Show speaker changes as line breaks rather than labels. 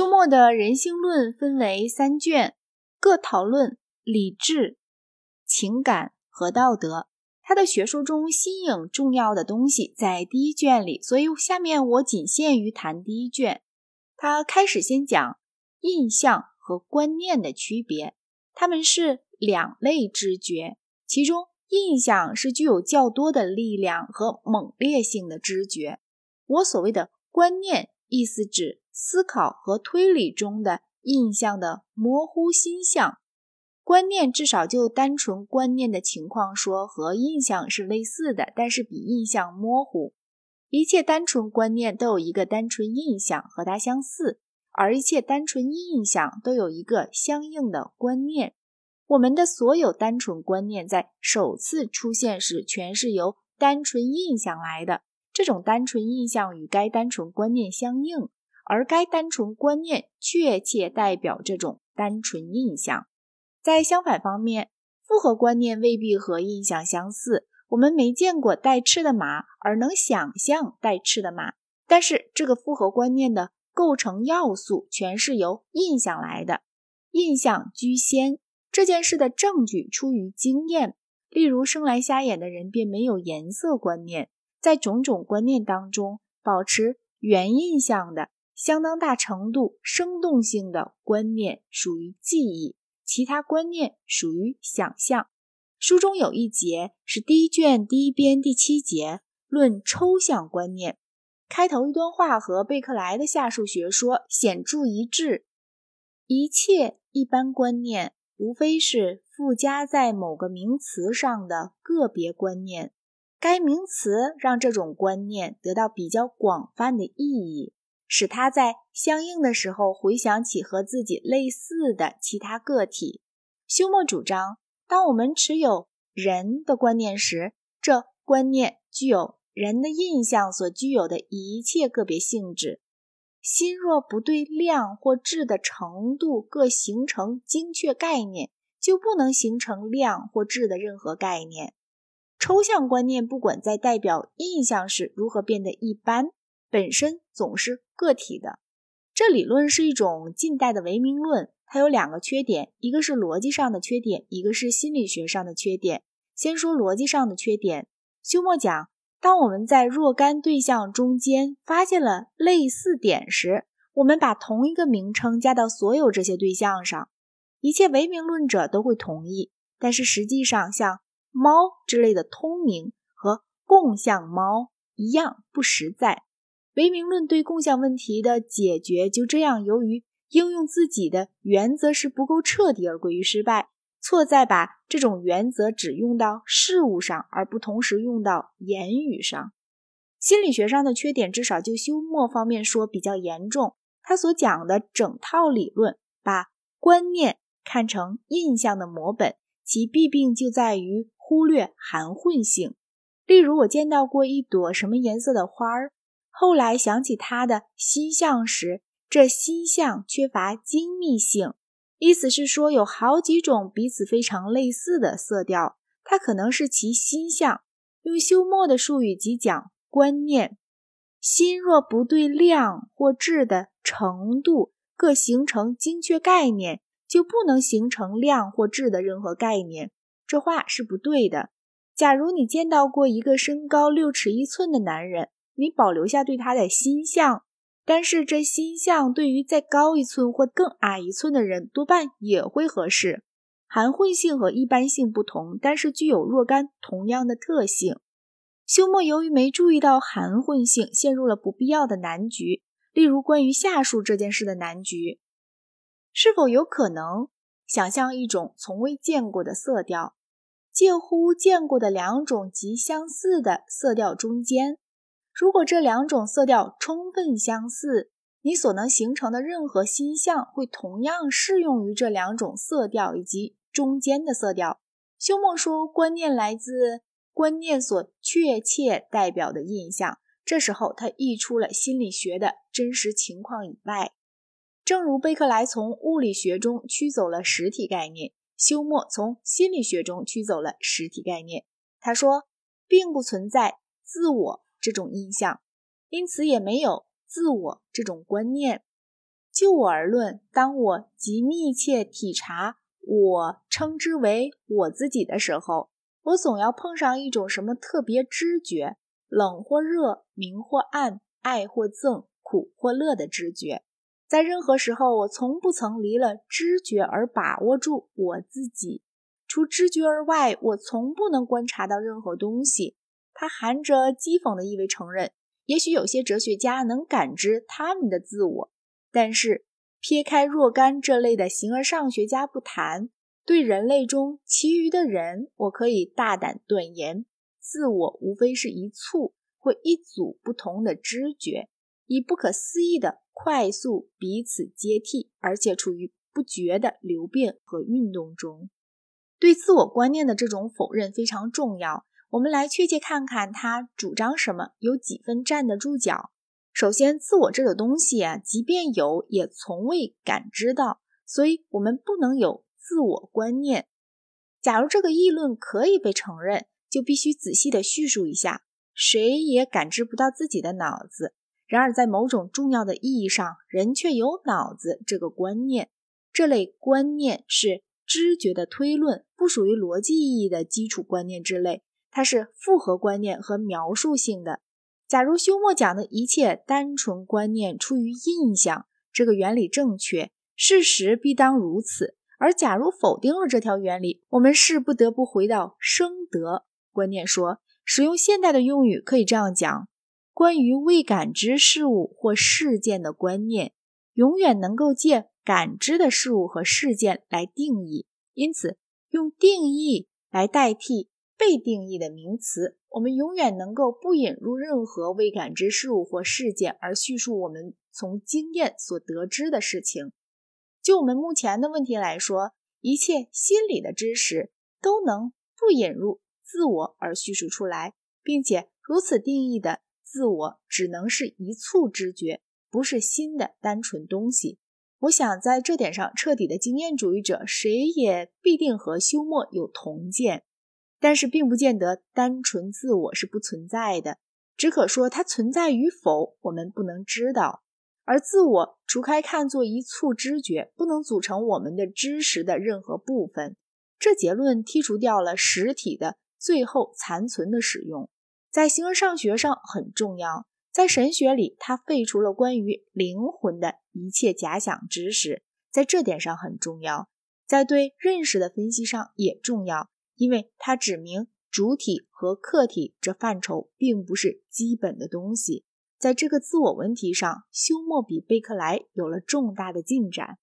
休谟的人性论分为三卷，各讨论理智、情感和道德。他的学说中新颖重要的东西在第一卷里，所以下面我仅限于谈第一卷。他开始先讲印象和观念的区别，他们是两类知觉，其中印象是具有较多的力量和猛烈性的知觉。我所谓的观念，意思指思考和推理中的印象的模糊心象。观念至少就单纯观念的情况说，和印象是类似的，但是比印象模糊。一切单纯观念都有一个单纯印象和它相似，而一切单纯印象都有一个相应的观念。我们的所有单纯观念在首次出现时，全是由单纯印象来的。这种单纯印象与该单纯观念相应，而该单纯观念确切代表这种单纯印象。在相反方面，复合观念未必和印象相似。我们没见过带翅的马，而能想象带翅的马。但是，这个复合观念的构成要素全是由印象来的。印象居先，这件事的证据出于经验。例如，生来瞎眼的人便没有颜色观念。在种种观念当中，保持原印象的相当大程度生动性的观念属于记忆。其他观念属于想象。书中有一节是第一卷第一编第七节，论抽象观念。开头一段话和贝克莱的下述学说显著一致：一切一般观念，无非是附加在某个名词上的个别观念。该名词让这种观念得到比较广泛的意义。使他在相应的时候回想起和自己类似的其他个体。休谟主张，当我们持有人的观念时，这观念具有人的印象所具有的一切个别性质。心若不对量或质的程度各形成精确概念，就不能形成量或质的任何概念。抽象观念不管在代表印象时如何变得一般。本身总是个体的，这理论是一种近代的唯名论。它有两个缺点，一个是逻辑上的缺点，一个是心理学上的缺点。先说逻辑上的缺点，休谟讲，当我们在若干对象中间发现了类似点时，我们把同一个名称加到所有这些对象上，一切唯名论者都会同意。但是实际上，像猫之类的通名和共像猫一样不实在。唯名论对共享问题的解决就这样，由于应用自己的原则是不够彻底而归于失败。错在把这种原则只用到事物上，而不同时用到言语上。心理学上的缺点，至少就休谟方面说比较严重。他所讲的整套理论，把观念看成印象的模本，其弊病就在于忽略含混性。例如，我见到过一朵什么颜色的花儿。后来想起他的心象时，这心象缺乏精密性，意思是说有好几种彼此非常类似的色调，它可能是其心象。用休谟的术语即讲观念，心若不对量或质的程度各形成精确概念，就不能形成量或质的任何概念。这话是不对的。假如你见到过一个身高六尺一寸的男人。你保留下对他的心象，但是这心象对于再高一寸或更矮一寸的人多半也会合适。含混性和一般性不同，但是具有若干同样的特性。休谟由于没注意到含混性，陷入了不必要的难局。例如关于下述这件事的难局：是否有可能想象一种从未见过的色调，介乎见过的两种极相似的色调中间？如果这两种色调充分相似，你所能形成的任何心象会同样适用于这两种色调以及中间的色调。休谟说，观念来自观念所确切代表的印象。这时候，他溢出了心理学的真实情况以外。正如贝克莱从物理学中驱走了实体概念，休谟从心理学中驱走了实体概念。他说，并不存在自我。这种印象，因此也没有自我这种观念。就我而论，当我极密切体察我称之为我自己的时候，我总要碰上一种什么特别知觉，冷或热，明或暗，爱或憎，苦或乐的知觉。在任何时候，我从不曾离了知觉而把握住我自己。除知觉而外，我从不能观察到任何东西。他含着讥讽的意味承认，也许有些哲学家能感知他们的自我，但是撇开若干这类的形而上学家不谈，对人类中其余的人，我可以大胆断言，自我无非是一簇或一组不同的知觉，以不可思议的快速彼此接替，而且处于不绝的流变和运动中。对自我观念的这种否认非常重要。我们来确切看看他主张什么，有几分站得住脚。首先，自我这个东西啊，即便有，也从未感知到，所以我们不能有自我观念。假如这个议论可以被承认，就必须仔细的叙述一下：谁也感知不到自己的脑子，然而在某种重要的意义上，人却有脑子这个观念。这类观念是。知觉的推论不属于逻辑意义的基础观念之类，它是复合观念和描述性的。假如休谟讲的一切单纯观念出于印象，这个原理正确，事实必当如此。而假如否定了这条原理，我们是不得不回到生德观念说。使用现代的用语，可以这样讲：关于未感知事物或事件的观念，永远能够借。感知的事物和事件来定义，因此用定义来代替被定义的名词，我们永远能够不引入任何未感知事物或事件，而叙述我们从经验所得知的事情。就我们目前的问题来说，一切心理的知识都能不引入自我而叙述出来，并且如此定义的自我只能是一簇知觉，不是新的单纯东西。我想在这点上，彻底的经验主义者谁也必定和休谟有同见，但是并不见得单纯自我是不存在的，只可说它存在与否，我们不能知道。而自我除开看作一簇知觉，不能组成我们的知识的任何部分。这结论剔除掉了实体的最后残存的使用，在形而上学上很重要。在神学里，它废除了关于灵魂的一切假想知识，在这点上很重要。在对认识的分析上也重要，因为它指明主体和客体这范畴并不是基本的东西。在这个自我问题上，休谟比贝克莱有了重大的进展。